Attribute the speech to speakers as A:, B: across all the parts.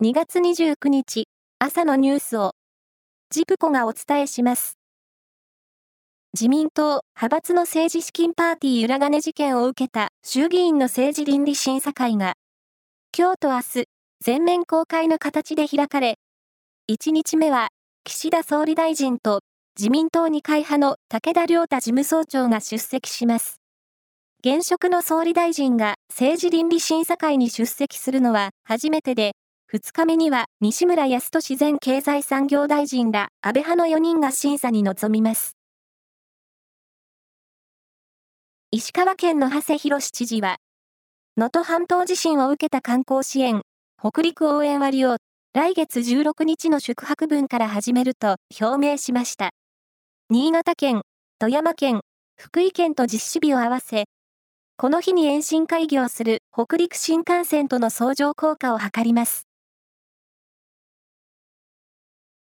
A: 2月29日朝のニュースをジプコがお伝えします。自民党派閥の政治資金パーティー裏金事件を受けた衆議院の政治倫理審査会が今日と明日全面公開の形で開かれ1日目は岸田総理大臣と自民党二階派の武田良太事務総長が出席します。現職の総理大臣が政治倫理審査会に出席するのは初めてで、2日目には西村康稔前経済産業大臣ら安倍派の4人が審査に臨みます。石川県の長谷博知事は、能登半島地震を受けた観光支援、北陸応援割を来月16日の宿泊分から始めると表明しました。新潟県、富山県、福井県と実施日を合わせ、この日に延伸開業する北陸新幹線との相乗効果を図ります。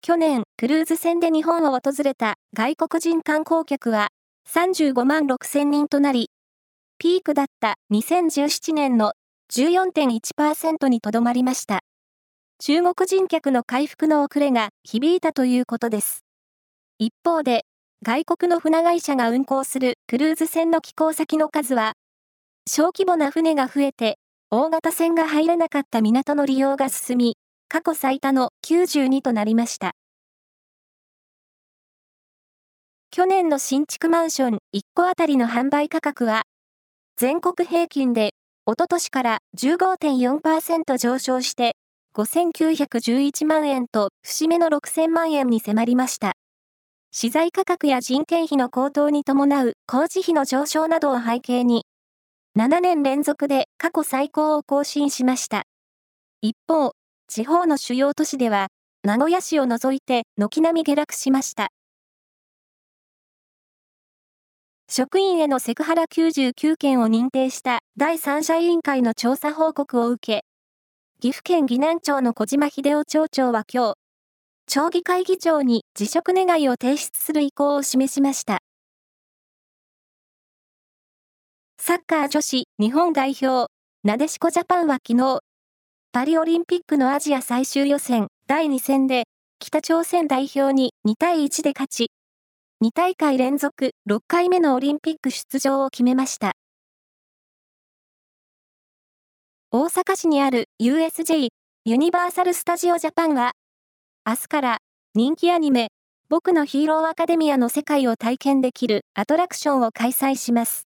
A: 去年、クルーズ船で日本を訪れた外国人観光客は35万6千人となり、ピークだった2017年の14.1%にとどまりました。中国人客の回復の遅れが響いたということです。一方で、外国の船会社が運航するクルーズ船の寄港先の数は小規模な船が増えて、大型船が入れなかった港の利用が進み、過去最多の92となりました。去年の新築マンション1戸あたりの販売価格は、全国平均で、おととしから15.4%上昇して、5911万円と節目の6000万円に迫りました。資材価格や人件費の高騰に伴う工事費の上昇などを背景に、7年連続で過去最高を更新しました。一方、地方の主要都市では、名古屋市を除いて軒並み下落しました。職員へのセクハラ99件を認定した第三者委員会の調査報告を受け、岐阜県岐南町の小島秀夫町長は今日、町議会議長に辞職願いを提出する意向を示しました。サッカー女子日本代表、なでしこジャパンは昨日、パリオリンピックのアジア最終予選第2戦で、北朝鮮代表に2対1で勝ち、2大会連続6回目のオリンピック出場を決めました。大阪市にある USJ ユニバーサル・スタジオ・ジャパンは、明日から人気アニメ、僕のヒーローアカデミアの世界を体験できるアトラクションを開催します。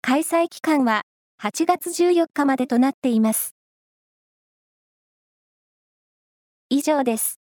A: 開催期間は8月14日までとなっています。上です。